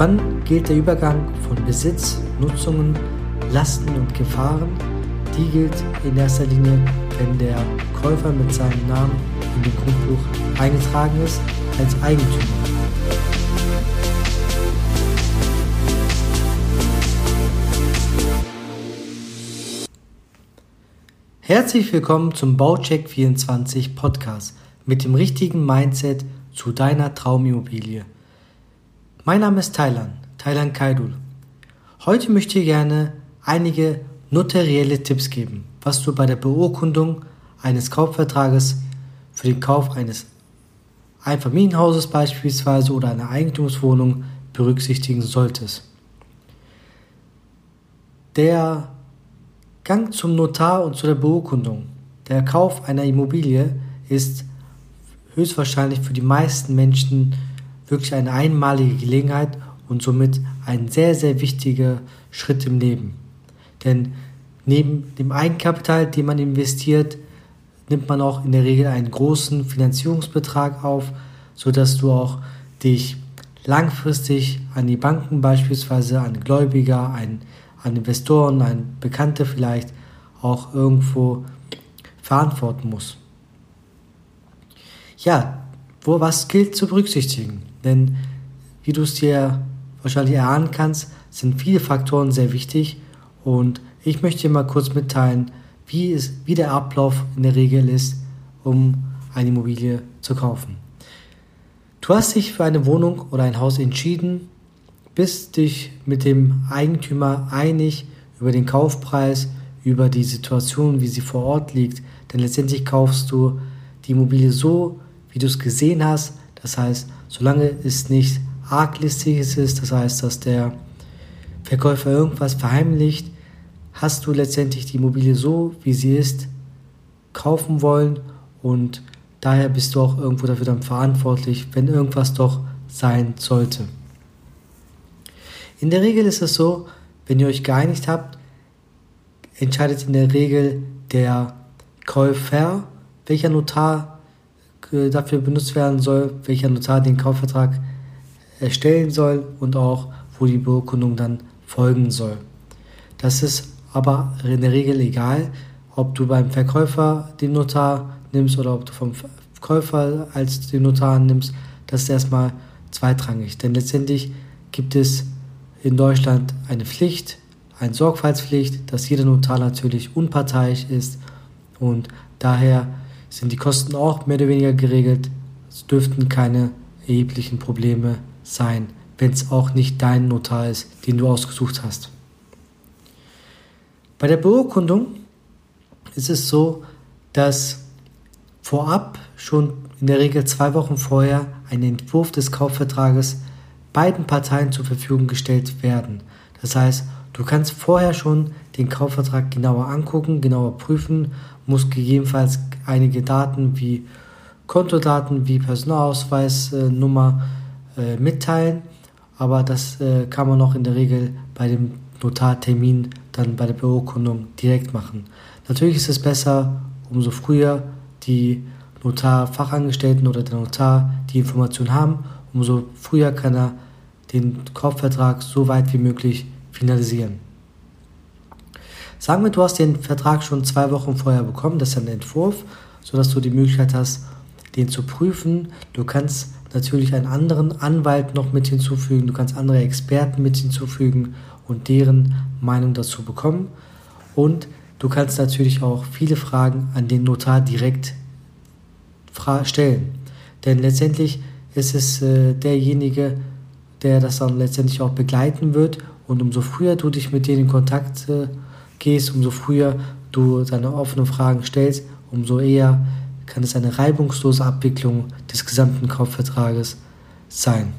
Wann gilt der Übergang von Besitz, Nutzungen, Lasten und Gefahren? Die gilt in erster Linie, wenn der Käufer mit seinem Namen in dem Grundbuch eingetragen ist als Eigentümer. Herzlich willkommen zum Baucheck 24 Podcast mit dem richtigen Mindset zu deiner Traumimmobilie. Mein Name ist Thailand, Thailand Kaidul. Heute möchte ich gerne einige notarielle Tipps geben, was du bei der Beurkundung eines Kaufvertrages für den Kauf eines Einfamilienhauses beispielsweise oder einer Eigentumswohnung berücksichtigen solltest. Der Gang zum Notar und zu der Beurkundung. Der Kauf einer Immobilie ist höchstwahrscheinlich für die meisten Menschen wirklich eine einmalige Gelegenheit und somit ein sehr, sehr wichtiger Schritt im Leben. Denn neben dem Eigenkapital, den man investiert, nimmt man auch in der Regel einen großen Finanzierungsbetrag auf, sodass du auch dich langfristig an die Banken beispielsweise, an Gläubiger, an, an Investoren, an Bekannte vielleicht auch irgendwo verantworten musst. Ja, wo was gilt zu berücksichtigen? Denn wie du es dir wahrscheinlich erahnen kannst, sind viele Faktoren sehr wichtig. Und ich möchte dir mal kurz mitteilen, wie, es, wie der Ablauf in der Regel ist, um eine Immobilie zu kaufen. Du hast dich für eine Wohnung oder ein Haus entschieden, bist dich mit dem Eigentümer einig über den Kaufpreis, über die Situation, wie sie vor Ort liegt, denn letztendlich kaufst du die Immobilie so, wie du es gesehen hast, das heißt, solange es nicht arglistiges ist, das heißt, dass der Verkäufer irgendwas verheimlicht, hast du letztendlich die Immobilie so, wie sie ist, kaufen wollen und daher bist du auch irgendwo dafür dann verantwortlich, wenn irgendwas doch sein sollte. In der Regel ist es so, wenn ihr euch geeinigt habt, entscheidet in der Regel der Käufer, welcher Notar dafür benutzt werden soll, welcher Notar den Kaufvertrag erstellen soll und auch wo die Beurkundung dann folgen soll. Das ist aber in der Regel egal, ob du beim Verkäufer den Notar nimmst oder ob du vom Käufer als den Notar nimmst. Das ist erstmal zweitrangig, denn letztendlich gibt es in Deutschland eine Pflicht, eine Sorgfaltspflicht, dass jeder Notar natürlich unparteiisch ist und daher sind die Kosten auch mehr oder weniger geregelt. Es dürften keine erheblichen Probleme sein, wenn es auch nicht dein Notar ist, den du ausgesucht hast. Bei der Beurkundung ist es so, dass vorab schon in der Regel zwei Wochen vorher ein Entwurf des Kaufvertrages beiden Parteien zur Verfügung gestellt werden. Das heißt, du kannst vorher schon den Kaufvertrag genauer angucken, genauer prüfen, musst gegebenenfalls einige Daten wie Kontodaten, wie Personalausweisnummer äh, mitteilen, aber das äh, kann man auch in der Regel bei dem Notartermin dann bei der Beurkundung direkt machen. Natürlich ist es besser, umso früher die Notarfachangestellten oder der Notar die Information haben, umso früher kann er den Kaufvertrag so weit wie möglich finalisieren. Sagen wir, du hast den Vertrag schon zwei Wochen vorher bekommen, das ist ein Entwurf, sodass du die Möglichkeit hast, den zu prüfen. Du kannst natürlich einen anderen Anwalt noch mit hinzufügen, du kannst andere Experten mit hinzufügen und deren Meinung dazu bekommen. Und du kannst natürlich auch viele Fragen an den Notar direkt stellen. Denn letztendlich ist es äh, derjenige, der das dann letztendlich auch begleiten wird. Und umso früher du dich mit denen in Kontakt äh, gehst, umso früher du deine offenen Fragen stellst, umso eher kann es eine reibungslose Abwicklung des gesamten Kaufvertrages sein.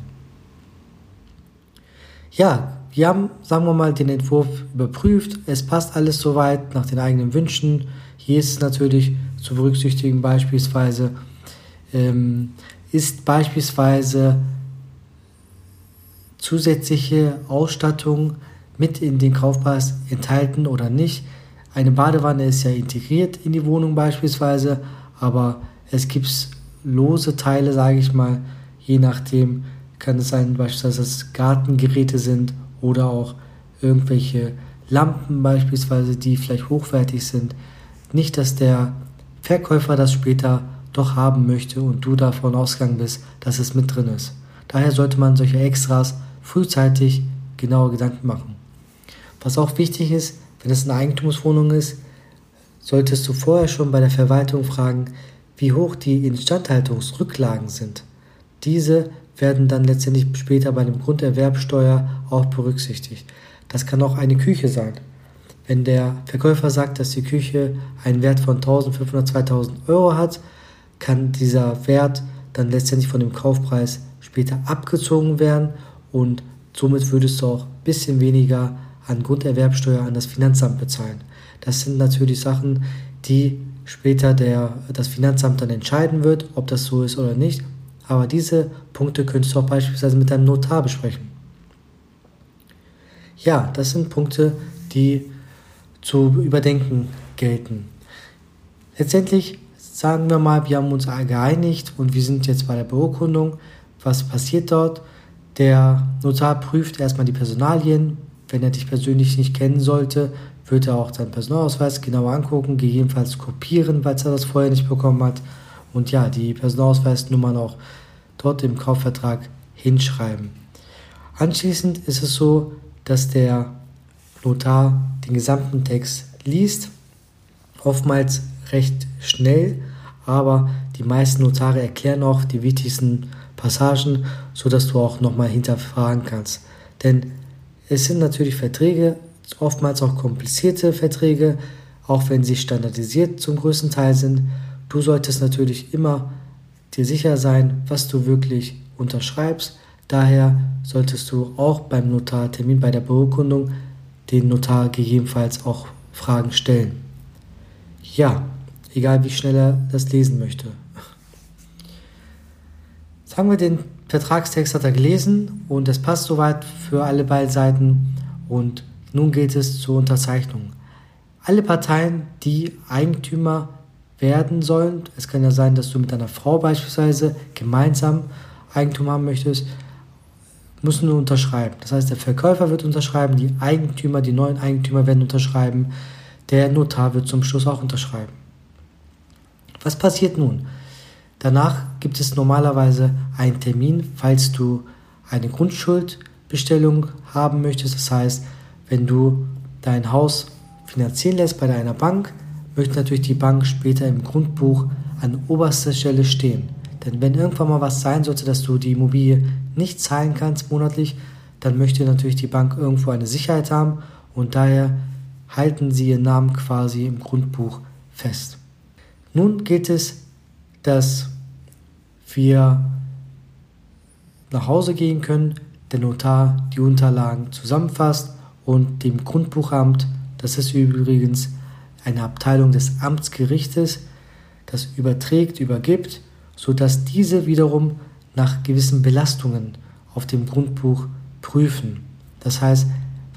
Ja, wir haben, sagen wir mal, den Entwurf überprüft. Es passt alles soweit nach den eigenen Wünschen. Hier ist es natürlich zu berücksichtigen, beispielsweise ähm, ist beispielsweise zusätzliche Ausstattung mit in den Kaufpreis enthalten oder nicht. Eine Badewanne ist ja integriert in die Wohnung beispielsweise, aber es gibt lose Teile, sage ich mal, je nachdem kann es sein, beispielsweise, dass es Gartengeräte sind oder auch irgendwelche Lampen beispielsweise, die vielleicht hochwertig sind. Nicht, dass der Verkäufer das später doch haben möchte und du davon ausgegangen bist, dass es mit drin ist. Daher sollte man solche Extras frühzeitig genaue Gedanken machen. Was auch wichtig ist, wenn es eine Eigentumswohnung ist, solltest du vorher schon bei der Verwaltung fragen, wie hoch die Instandhaltungsrücklagen sind. Diese werden dann letztendlich später bei dem Grunderwerbsteuer auch berücksichtigt. Das kann auch eine Küche sein. Wenn der Verkäufer sagt, dass die Küche einen Wert von 1500, 2000 Euro hat, kann dieser Wert dann letztendlich von dem Kaufpreis später abgezogen werden und somit würdest du auch ein bisschen weniger an Grunderwerbsteuer an das Finanzamt bezahlen. Das sind natürlich Sachen, die später der, das Finanzamt dann entscheiden wird, ob das so ist oder nicht. Aber diese Punkte könntest du auch beispielsweise mit deinem Notar besprechen. Ja, das sind Punkte, die zu überdenken gelten. Letztendlich sagen wir mal, wir haben uns geeinigt und wir sind jetzt bei der Beurkundung. Was passiert dort? Der Notar prüft erstmal die Personalien. Wenn er dich persönlich nicht kennen sollte, wird er auch deinen Personalausweis genauer angucken, gegebenenfalls kopieren, falls er das vorher nicht bekommen hat. Und ja, die Personalausweisnummern auch dort im Kaufvertrag hinschreiben. Anschließend ist es so, dass der Notar den gesamten Text liest, oftmals recht schnell, aber die meisten Notare erklären auch die wichtigsten Passagen, sodass du auch nochmal hinterfragen kannst. Denn es sind natürlich Verträge, oftmals auch komplizierte Verträge, auch wenn sie standardisiert zum größten Teil sind. Du solltest natürlich immer dir sicher sein, was du wirklich unterschreibst. Daher solltest du auch beim Notartermin bei der Beurkundung den Notar gegebenenfalls auch Fragen stellen. Ja, egal wie schnell er das lesen möchte. Sagen wir, den Vertragstext hat er gelesen und es passt soweit für alle beiden Seiten und nun geht es zur Unterzeichnung. Alle Parteien, die Eigentümer werden sollen, es kann ja sein, dass du mit deiner Frau beispielsweise gemeinsam Eigentum haben möchtest, müssen nur unterschreiben. Das heißt, der Verkäufer wird unterschreiben, die Eigentümer, die neuen Eigentümer werden unterschreiben, der Notar wird zum Schluss auch unterschreiben. Was passiert nun? Danach gibt es normalerweise einen Termin, falls du eine Grundschuldbestellung haben möchtest. Das heißt, wenn du dein Haus finanzieren lässt bei deiner Bank, möchte natürlich die Bank später im Grundbuch an oberster Stelle stehen. Denn wenn irgendwann mal was sein sollte, dass du die Immobilie nicht zahlen kannst monatlich, dann möchte natürlich die Bank irgendwo eine Sicherheit haben und daher halten sie ihren Namen quasi im Grundbuch fest. Nun gilt es, dass wir nach Hause gehen können, der Notar die Unterlagen zusammenfasst und dem Grundbuchamt, das ist übrigens eine Abteilung des Amtsgerichtes, das überträgt, übergibt, sodass diese wiederum nach gewissen Belastungen auf dem Grundbuch prüfen. Das heißt,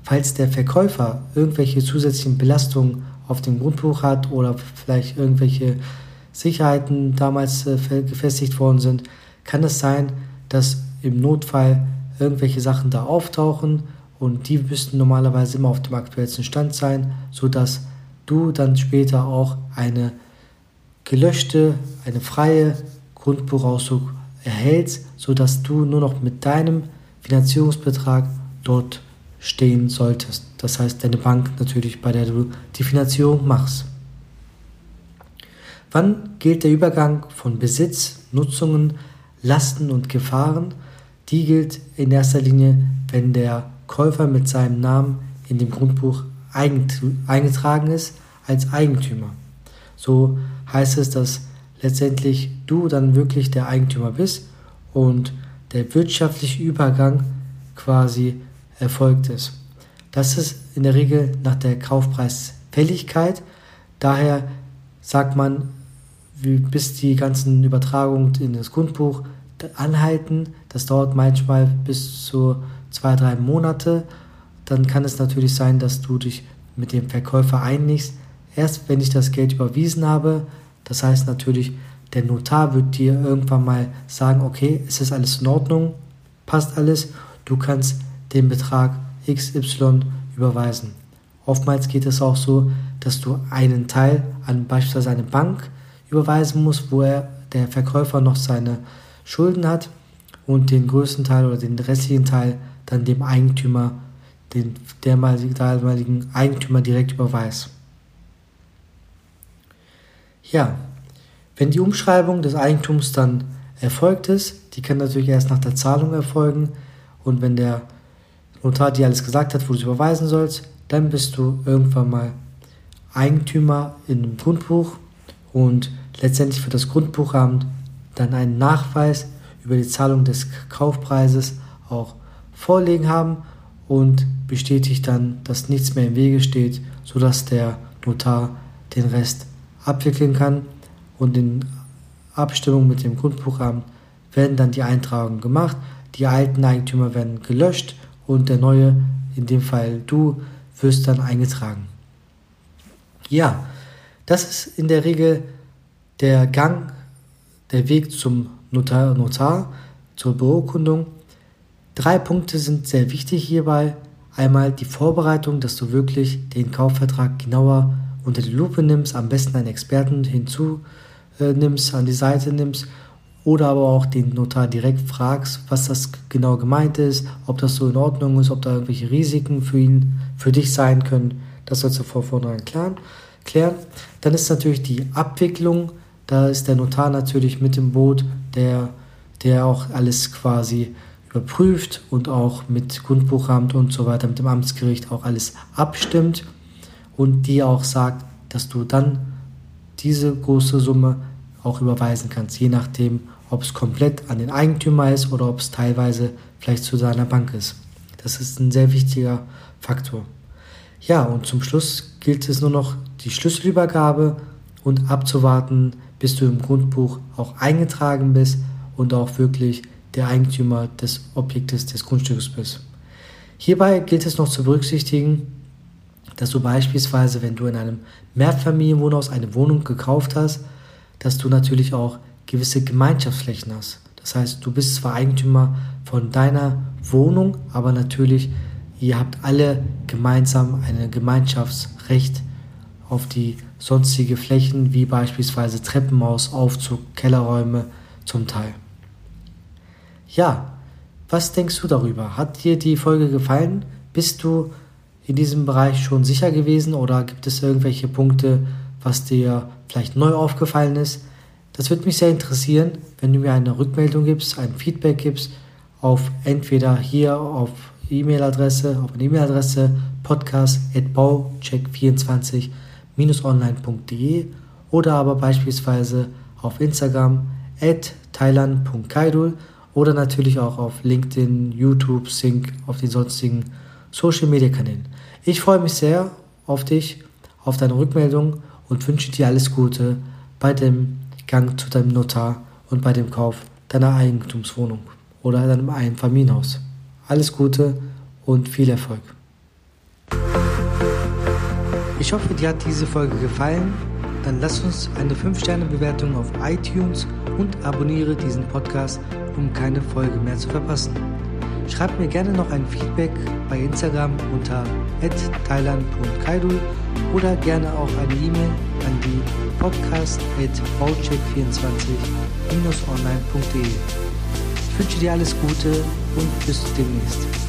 falls der Verkäufer irgendwelche zusätzlichen Belastungen auf dem Grundbuch hat oder vielleicht irgendwelche Sicherheiten damals äh, gefestigt worden sind, kann es sein, dass im Notfall irgendwelche Sachen da auftauchen und die müssten normalerweise immer auf dem aktuellsten Stand sein, sodass du dann später auch eine gelöschte, eine freie Grundbuchauszug erhältst, sodass du nur noch mit deinem Finanzierungsbetrag dort stehen solltest. Das heißt, deine Bank natürlich, bei der du die Finanzierung machst. Wann gilt der Übergang von Besitz, Nutzungen, Lasten und Gefahren? Die gilt in erster Linie, wenn der Käufer mit seinem Namen in dem Grundbuch eingetragen ist als Eigentümer. So heißt es, dass letztendlich du dann wirklich der Eigentümer bist und der wirtschaftliche Übergang quasi erfolgt ist. Das ist in der Regel nach der Kaufpreisfälligkeit. Daher sagt man, bis die ganzen Übertragungen in das Grundbuch anhalten. Das dauert manchmal bis zu zwei, drei Monate. Dann kann es natürlich sein, dass du dich mit dem Verkäufer einigst. Erst wenn ich das Geld überwiesen habe, das heißt natürlich, der Notar wird dir irgendwann mal sagen, okay, ist das alles in Ordnung? passt alles, du kannst den Betrag XY überweisen. Oftmals geht es auch so, dass du einen Teil an beispielsweise eine Bank überweisen musst, wo er, der Verkäufer noch seine Schulden hat und den größten Teil oder den restlichen Teil dann dem Eigentümer, den damaligen Eigentümer direkt überweist. Ja, wenn die Umschreibung des Eigentums dann erfolgt ist, die kann natürlich erst nach der Zahlung erfolgen und wenn der Notar dir alles gesagt hat, wo du es überweisen sollst, dann bist du irgendwann mal Eigentümer im Grundbuch und letztendlich für das Grundbuchamt dann einen Nachweis über die Zahlung des Kaufpreises auch vorlegen haben und bestätigt dann, dass nichts mehr im Wege steht, sodass der Notar den Rest abwickeln kann und in Abstimmung mit dem Grundbuchamt werden dann die Eintragungen gemacht, die alten Eigentümer werden gelöscht und der neue, in dem Fall du, wirst dann eingetragen. Ja, das ist in der Regel der Gang, der Weg zum Notar, Notar zur Beurkundung. Drei Punkte sind sehr wichtig hierbei. Einmal die Vorbereitung, dass du wirklich den Kaufvertrag genauer unter die Lupe nimmst, am besten einen Experten hinzu äh, an die Seite nimmst oder aber auch den Notar direkt fragst, was das genau gemeint ist, ob das so in Ordnung ist, ob da irgendwelche Risiken für ihn, für dich sein können. Das sollst du vor vornherein klären. Dann ist natürlich die Abwicklung. Da ist der Notar natürlich mit im Boot, der, der auch alles quasi überprüft und auch mit Grundbuchamt und so weiter, mit dem Amtsgericht auch alles abstimmt und die auch sagt, dass du dann diese große Summe auch überweisen kannst, je nachdem, ob es komplett an den Eigentümer ist oder ob es teilweise vielleicht zu seiner Bank ist. Das ist ein sehr wichtiger Faktor. Ja, und zum Schluss gilt es nur noch die Schlüsselübergabe und abzuwarten, bis du im Grundbuch auch eingetragen bist und auch wirklich der Eigentümer des Objektes des Grundstücks bist. Hierbei gilt es noch zu berücksichtigen, dass du beispielsweise, wenn du in einem Mehrfamilienwohnhaus eine Wohnung gekauft hast, dass du natürlich auch gewisse Gemeinschaftsflächen hast. Das heißt, du bist zwar Eigentümer von deiner Wohnung, aber natürlich, ihr habt alle gemeinsam ein Gemeinschaftsrecht auf die sonstige Flächen, wie beispielsweise Treppenhaus, Aufzug, Kellerräume zum Teil. Ja, was denkst du darüber? Hat dir die Folge gefallen? Bist du in diesem Bereich schon sicher gewesen oder gibt es irgendwelche Punkte, was dir vielleicht neu aufgefallen ist? Das würde mich sehr interessieren, wenn du mir eine Rückmeldung gibst, ein Feedback gibst auf entweder hier auf E-Mail-Adresse, auf eine E-Mail-Adresse podcast@baucheck24-online.de oder aber beispielsweise auf Instagram at thailand.kaidul oder natürlich auch auf LinkedIn, YouTube, Sync, auf den sonstigen Social Media Kanälen. Ich freue mich sehr auf dich, auf deine Rückmeldung und wünsche dir alles Gute bei dem Gang zu deinem Notar und bei dem Kauf deiner Eigentumswohnung oder deinem Einfamilienhaus. Alles Gute und viel Erfolg. Ich hoffe, dir hat diese Folge gefallen. Dann lass uns eine 5-Sterne-Bewertung auf iTunes und abonniere diesen Podcast, um keine Folge mehr zu verpassen. Schreib mir gerne noch ein Feedback bei Instagram unter thailand.kaidul oder gerne auch eine E-Mail an die podcast.baucheck24-online.de. Ich wünsche dir alles Gute und bis demnächst.